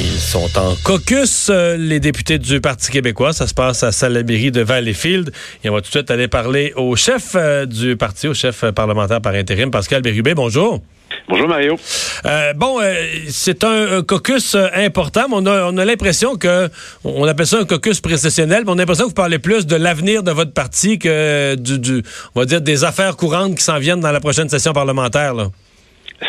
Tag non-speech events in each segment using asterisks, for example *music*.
Ils sont en caucus, euh, les députés du Parti québécois. Ça se passe à Salaberry de Valleyfield. Et on va tout de suite aller parler au chef euh, du parti, au chef parlementaire par intérim, Pascal Bérubé. Bonjour. Bonjour Mario. Euh, bon, euh, c'est un, un, caucus euh, important, mais on a, on a l'impression que, on appelle ça un caucus précessionnel, mais on a l'impression que vous parlez plus de l'avenir de votre parti que du, du, on va dire, des affaires courantes qui s'en viennent dans la prochaine session parlementaire. Là.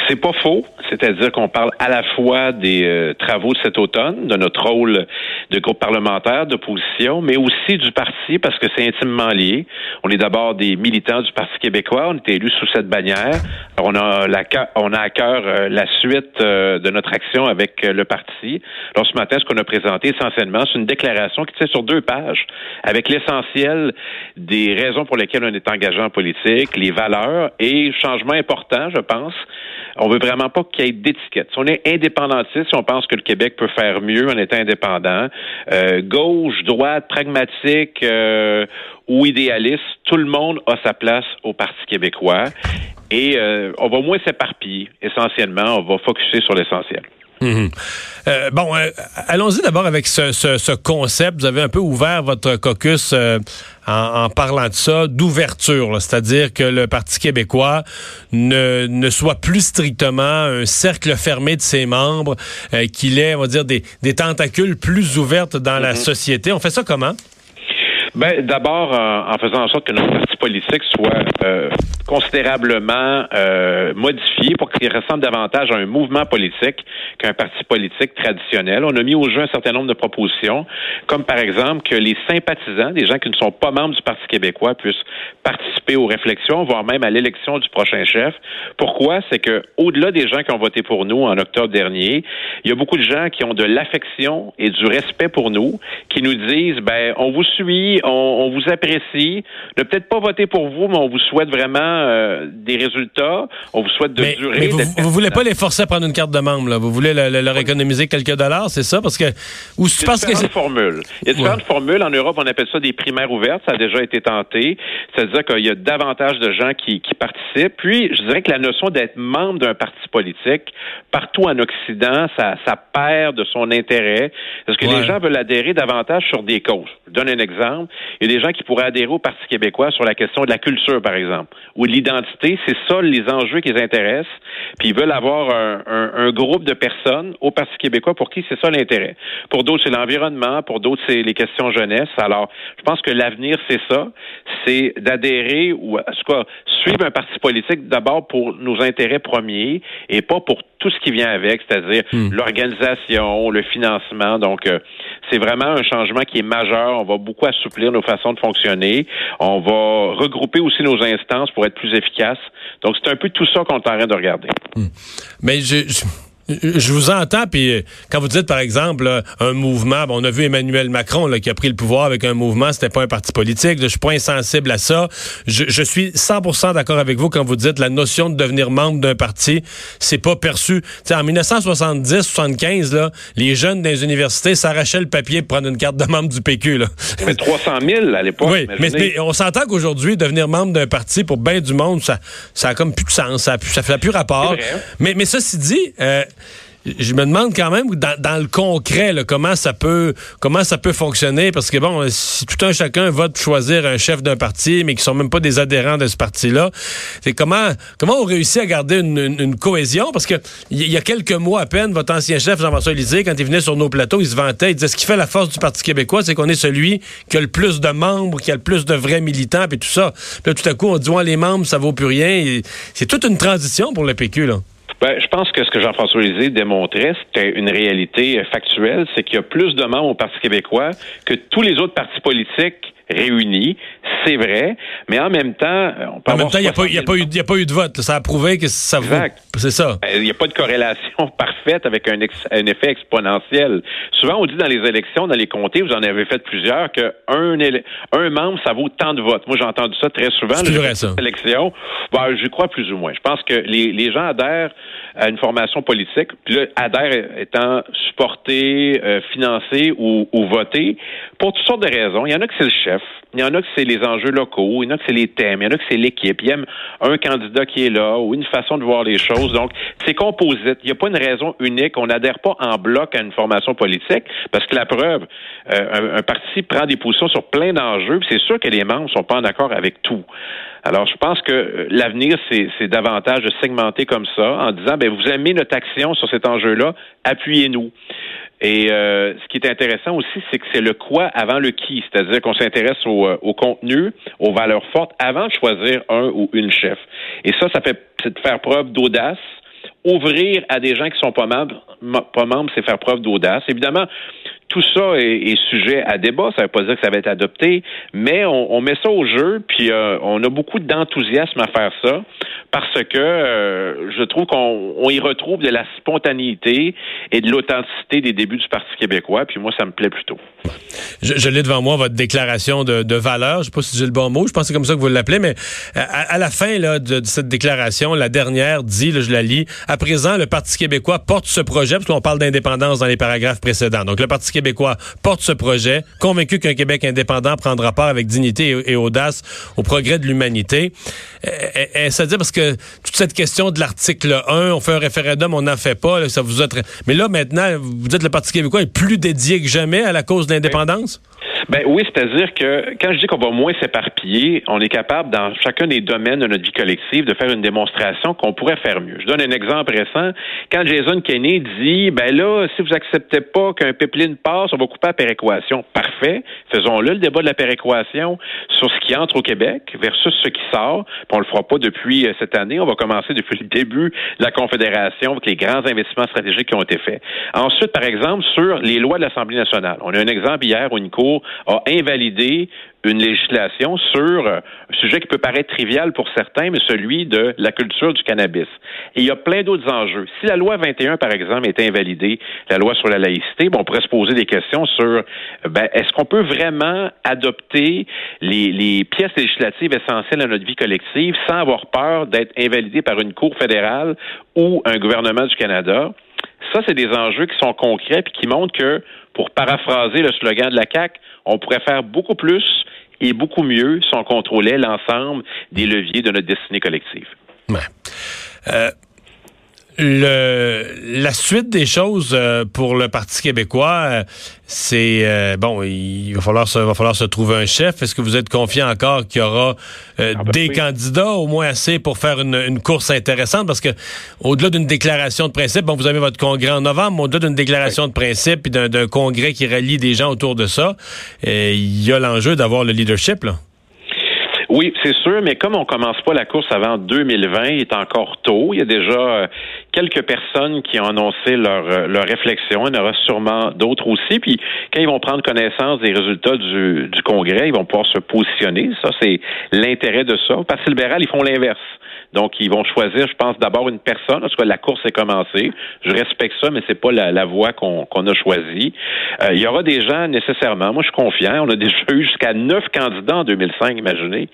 C'est pas faux, c'est-à-dire qu'on parle à la fois des euh, travaux cet automne, de notre rôle de groupe parlementaire d'opposition, mais aussi du parti parce que c'est intimement lié. On est d'abord des militants du Parti québécois, on était élus sous cette bannière. On a la, on a à cœur euh, la suite euh, de notre action avec le parti. Alors ce matin, ce qu'on a présenté essentiellement, c'est une déclaration qui tient sur deux pages avec l'essentiel des raisons pour lesquelles on est engagé en politique, les valeurs et changement important, je pense on veut vraiment pas qu'il y ait d'étiquette. Si on est indépendantiste, si on pense que le Québec peut faire mieux en étant indépendant, euh, gauche, droite, pragmatique euh, ou idéaliste, tout le monde a sa place au Parti québécois. Et euh, on va moins s'éparpiller, essentiellement. On va focuser sur l'essentiel. Mmh. Euh, bon, euh, allons-y d'abord avec ce, ce, ce, concept. Vous avez un peu ouvert votre caucus euh, en, en, parlant de ça, d'ouverture, c'est-à-dire que le Parti québécois ne, ne soit plus strictement un cercle fermé de ses membres, qu'il ait, on va dire, des, des tentacules plus ouvertes dans mmh. la société. On fait ça comment? Ben, d'abord, en, faisant en sorte que notre parti politique soit euh, considérablement euh, modifié pour qu'il ressemble davantage à un mouvement politique qu'un parti politique traditionnel. On a mis au jeu un certain nombre de propositions, comme par exemple que les sympathisants, des gens qui ne sont pas membres du Parti québécois, puissent participer aux réflexions, voire même à l'élection du prochain chef. Pourquoi? C'est que au-delà des gens qui ont voté pour nous en octobre dernier, il y a beaucoup de gens qui ont de l'affection et du respect pour nous, qui nous disent, ben, on vous suit, on, on vous apprécie, ne peut-être pas voter pour vous, mais on vous souhaite vraiment euh, des résultats. On vous souhaite de mais, durer. Mais vous, vous voulez pas les forcer à prendre une carte de membre, là. Vous voulez le, le, leur économiser quelques dollars, c'est ça? Parce que. Ou tu penses que c'est. formules. Il y a différentes ouais. formules. En Europe, on appelle ça des primaires ouvertes. Ça a déjà été tenté. C'est-à-dire qu'il y a davantage de gens qui, qui participent. Puis, je dirais que la notion d'être membre d'un parti politique, partout en Occident, ça, ça perd de son intérêt. Parce que ouais. les gens veulent adhérer davantage sur des causes. Je donne un exemple. Il y a des gens qui pourraient adhérer au Parti québécois sur la question de la culture, par exemple, ou de l'identité. C'est ça les enjeux qui les intéressent. Puis ils veulent avoir un, un, un, groupe de personnes au Parti québécois pour qui c'est ça l'intérêt. Pour d'autres, c'est l'environnement. Pour d'autres, c'est les questions jeunesse. Alors, je pense que l'avenir, c'est ça. C'est d'adhérer ou, en tout cas, suivre un parti politique d'abord pour nos intérêts premiers et pas pour tout ce qui vient avec, c'est-à-dire hmm. l'organisation, le financement. Donc, euh, c'est vraiment un changement qui est majeur. On va beaucoup assouplir nos façons de fonctionner. On va regrouper aussi nos instances pour être plus efficaces. Donc, c'est un peu tout ça qu'on est en train de regarder. Hmm. Mais je... je... Je vous entends, puis quand vous dites, par exemple, là, un mouvement, on a vu Emmanuel Macron là, qui a pris le pouvoir avec un mouvement, c'était pas un parti politique, je suis pas insensible à ça. Je, je suis 100% d'accord avec vous quand vous dites la notion de devenir membre d'un parti, c'est pas perçu. T'sais, en 1970-75, là, les jeunes dans les universités s'arrachaient le papier pour prendre une carte de membre du PQ. Là. Mais 300 000 à l'époque. Oui, mais, mais, on s'entend qu'aujourd'hui, devenir membre d'un parti pour bien du monde, ça, ça a comme plus de sens, ça, ça fait plus rapport. Mais, mais ceci dit... Euh, je me demande quand même dans, le concret comment ça peut comment ça peut fonctionner? Parce que bon si tout un chacun vote choisir un chef d'un parti mais qui sont même pas des adhérents de ce parti là c'est comment on réussit à garder une, cohésion? Parce que il y, a quelques mois à peine votre ancien chef Jean-François Lisée quand il venait sur nos plateaux il se vantait il disait ce qui fait la force du Parti québécois c'est qu'on est celui qui a le plus de membres qui a le plus de vrais militants puis tout ça. Puis tout à coup on dit les membres ça vaut plus rien. C'est toute une transition pour le PQ là ben, je pense que ce que Jean-François Lisée démontrait, c'était une réalité factuelle, c'est qu'il y a plus de membres au Parti québécois que tous les autres partis politiques réunis, c'est vrai, mais en même temps, on peut En même temps, il n'y a, a, a, pas eu de vote. Ça a prouvé que ça exact. vaut. C'est ça. Il n'y a pas de corrélation *laughs* parfaite avec un, ex, un, effet exponentiel. Souvent, on dit dans les élections, dans les comtés, vous en avez fait plusieurs, qu'un un membre, ça vaut tant de votes. Moi, j'ai entendu ça très souvent. C'est vrai, ça. Élection. Ben, je crois plus ou moins. Je pense que les, les gens adhèrent à une formation politique, puis là, adhèrent étant supporté, euh, financé ou, ou voté pour toutes sortes de raisons. Il y en a que c'est le chef, il y en a que c'est les enjeux locaux, il y en a que c'est les thèmes, il y en a que c'est l'équipe. Il aime un candidat qui est là ou une façon de voir les choses. Donc, c'est composite. Il n'y a pas une raison unique. On n'adhère pas en bloc à une formation politique parce que la preuve, euh, un, parti prend des positions sur plein d'enjeux. C'est sûr que les membres sont pas en accord avec tout. Alors, je pense que euh, l'avenir, c'est davantage de segmenter comme ça en disant, ben, vous aimez notre action sur cet enjeu-là, appuyez-nous. Et euh, ce qui est intéressant aussi, c'est que c'est le quoi avant le qui, c'est-à-dire qu'on s'intéresse au, euh, au, contenu, aux valeurs fortes, avant de choisir un ou une chef. Et ça, ça fait de faire preuve d'audace. Ouvrir à des gens qui sont pas membres, pas membres, c'est faire preuve d'audace. Évidemment, tout ça est, sujet à débat. Ça ne veut pas dire que ça va être adopté, mais on, met ça au jeu, puis euh, on a beaucoup d'enthousiasme à faire ça parce que euh, je trouve qu'on y retrouve de la spontanéité et de l'authenticité des débuts du Parti québécois, puis moi, ça me plaît plutôt. Je, je devant moi, votre déclaration de, de valeur. Je sais pas si j'ai le bon mot, je pense que c'est comme ça que vous l'appelez, mais à, la fin là, de, cette déclaration, la dernière dit, je la lis, à présent, le Parti québécois porte ce projet, parce qu'on parle d'indépendance dans les paragraphes précédents. Donc, le Parti québécois porte ce projet, convaincu qu'un Québec indépendant prendra part avec dignité et, audace au progrès de l'humanité. C'est-à-dire parce que toute cette question de l'article 1, on fait un référendum, on n'en fait pas, ça vous a... Mais là, maintenant, vous dites que le Parti québécois est plus dédié que jamais à la cause de l'indépendance? Ben oui, c'est-à-dire que quand je dis qu'on va moins s'éparpiller, on est capable dans chacun des domaines de notre vie collective de faire une démonstration qu'on pourrait faire mieux. Je donne un exemple récent. Quand Jason Kenney dit, ben là, si vous acceptez pas qu'un pipeline passe, on va couper la péréquation. Parfait. Faisons-le, le débat de la péréquation sur ce qui entre au Québec versus ce qui sort. Puis on le fera pas depuis euh, cette année. On va commencer depuis le début de la Confédération avec les grands investissements stratégiques qui ont été faits. Ensuite, par exemple, sur les lois de l'Assemblée nationale. On a un exemple hier une cour a invalidé une législation sur un sujet qui peut paraître trivial pour certains, mais celui de la culture du cannabis. Et il y a plein d'autres enjeux. Si la loi 21, par exemple, est invalidée, la loi sur la laïcité, bon, on pourrait se poser des questions sur ben, est-ce qu'on peut vraiment adopter les, les pièces législatives essentielles à notre vie collective sans avoir peur d'être invalidé par une Cour fédérale ou un gouvernement du Canada? Ça, c'est des enjeux qui sont concrets et qui montrent que, pour paraphraser le slogan de la CAC, on pourrait faire beaucoup plus et beaucoup mieux si on contrôlait l'ensemble des leviers de notre destinée collective. Euh, le, la suite des choses euh, pour le Parti québécois, euh, c'est euh, bon, il va falloir se, va falloir se trouver un chef. Est-ce que vous êtes confiant encore qu'il y aura ah, ben des candidats au moins assez pour faire une, une course intéressante? Parce que au-delà d'une déclaration de principe, bon, vous avez votre congrès en novembre, au-delà d'une déclaration de principe et d'un congrès qui rallie des gens autour de ça, il y a l'enjeu d'avoir le leadership là. Oui, c'est sûr, mais comme on commence pas la course avant 2020, il est encore tôt. Il y a déjà euh, quelques personnes qui ont annoncé leur, euh, leur réflexion. Il y en aura sûrement d'autres aussi. Puis quand ils vont prendre connaissance des résultats du, du congrès, ils vont pouvoir se positionner. Ça, c'est l'intérêt de ça. Au Parti libéral, ils font l'inverse. Donc, ils vont choisir, je pense, d'abord une personne. En tout la course est commencée. Je respecte ça, mais c'est pas la, la voie qu'on a choisie. Euh, il y aura des gens nécessairement. Moi, je suis confiant. On a *laughs* déjà eu jusqu'à neuf candidats en 2005, imaginez.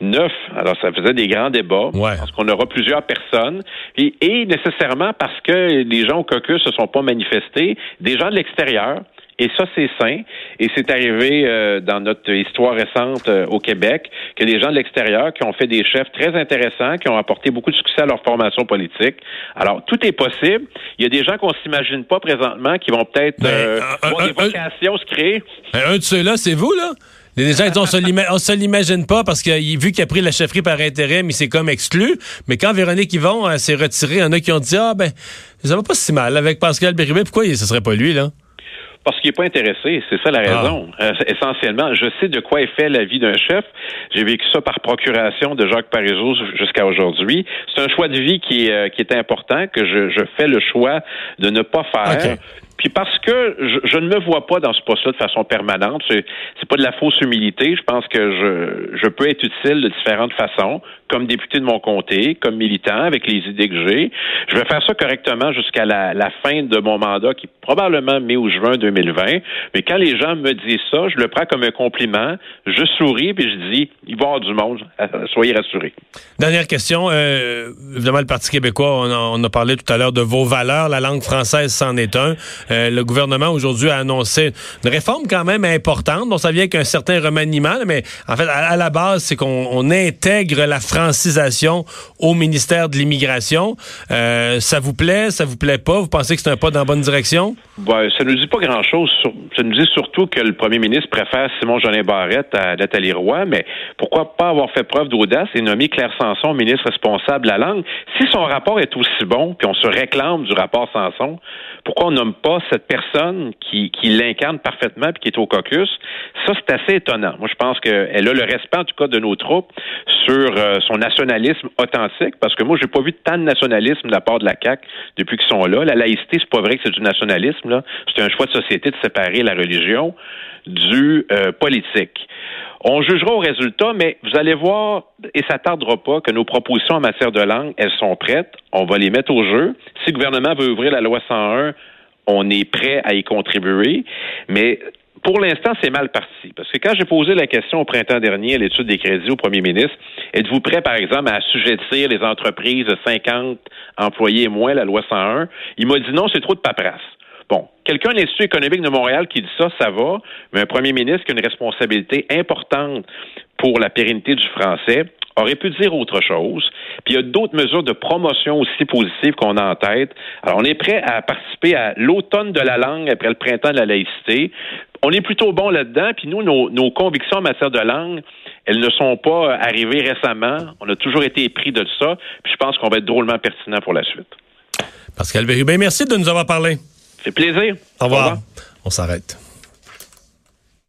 Neuf. Alors, ça faisait des grands débats. Ouais. Parce qu'on aura plusieurs personnes. Et, et nécessairement parce que les gens au caucus se sont pas manifestés, des gens de l'extérieur et ça, c'est sain. Et c'est arrivé euh, dans notre histoire récente euh, au Québec que des gens de l'extérieur qui ont fait des chefs très intéressants, qui ont apporté beaucoup de succès à leur formation politique. Alors, tout est possible. Il y a des gens qu'on s'imagine pas présentement qui vont peut-être ben, euh, des vocations se créer. Un de ceux-là, c'est vous, là? Les gens, on se l'imagine pas parce que vu qu'il a pris la chefferie par intérim, il s'est comme exclu. Mais quand Véronique Yvon s'est retirée, il y en a qui ont dit, ah ben, ça va pas si mal avec Pascal Bérubé. Pourquoi ce serait pas lui, là? Parce qu'il n'est pas intéressé, c'est ça la ah. raison. Euh, essentiellement, je sais de quoi est fait la vie d'un chef. J'ai vécu ça par procuration de Jacques Parizeau jusqu'à aujourd'hui. C'est un choix de vie qui est, euh, qui est important, que je, je, fais le choix de ne pas faire. Puis parce que je, ne me vois pas dans ce poste-là de façon permanente, c'est, pas de la fausse humilité. Je pense que je, peux être utile de différentes façons, comme député de mon comté, comme militant, avec les idées que j'ai. Je vais faire ça correctement jusqu'à la, fin de mon mandat, qui est probablement mai ou juin 2020. Mais quand les gens me disent ça, je le prends comme un compliment. Je souris puis je dis, il va y avoir du monde. Soyez rassurés. Dernière question. Euh, évidemment, le Parti québécois, on a, on a parlé tout à l'heure de vos valeurs. La langue française, c'en est un. Euh, le gouvernement aujourd'hui a annoncé une réforme quand même importante. Bon, ça vient avec un certain remaniement, mais en fait, à, la base, c'est qu'on intègre la francisation au ministère de l'Immigration. Euh, ça vous plaît, ça vous plaît pas? Vous pensez que c'est un pas dans la bonne direction? Ben, ça nous dit pas grand-chose. Ça nous dit surtout que le premier ministre préfère Simon Jolin Barrette à Nathalie Roy, mais pourquoi pas avoir fait preuve d'audace et nommer Claire Sanson ministre responsable de la langue? Si son rapport est aussi bon, puis on se réclame du rapport Sanson, pourquoi on nomme pas cette personne qui, l'incarne parfaitement puis qui est au caucus? Ça, c'est assez étonnant. Moi, je pense qu'elle a le respect, en tout cas, de nos troupes sur euh, son nationalisme authentique, parce que moi, j'ai pas vu tant de nationalisme de la part de la CAQ depuis qu'ils sont là. La laïcité, c'est pas vrai que c'est du nationalisme, là. C'est un choix de société de séparer la religion du euh, politique. On jugera au résultat, mais vous allez voir, et ça tardera pas, que nos propositions en matière de langue, elles sont prêtes. On va les mettre au jeu. Si le gouvernement veut ouvrir la loi 101, on est prêt à y contribuer. Mais pour l'instant, c'est mal parti. Parce que quand j'ai posé la question au printemps dernier à l'étude des crédits au premier ministre, êtes-vous prêt, par exemple, à assujettir les entreprises de 50 employés et moins, la loi 101? Il m'a dit non, c'est trop de paperasse. Bon, quelqu'un de l'Institut économique de Montréal qui dit ça, ça va, mais un premier ministre qui a une responsabilité importante pour la pérennité du français aurait pu dire autre chose. Puis il y a d'autres mesures de promotion aussi positives qu'on a en tête. Alors, on est prêt à participer à l'automne de la langue après le printemps de la laïcité. On est plutôt bon là-dedans. Puis nous, nos, convictions en matière de langue, elles ne sont pas arrivées récemment. On a toujours été pris de ça. Puis je pense qu'on va être drôlement pertinent pour la suite. Pascal Bérubin, merci de nous avoir parlé. C'est plaisir. Au revoir. On s'arrête.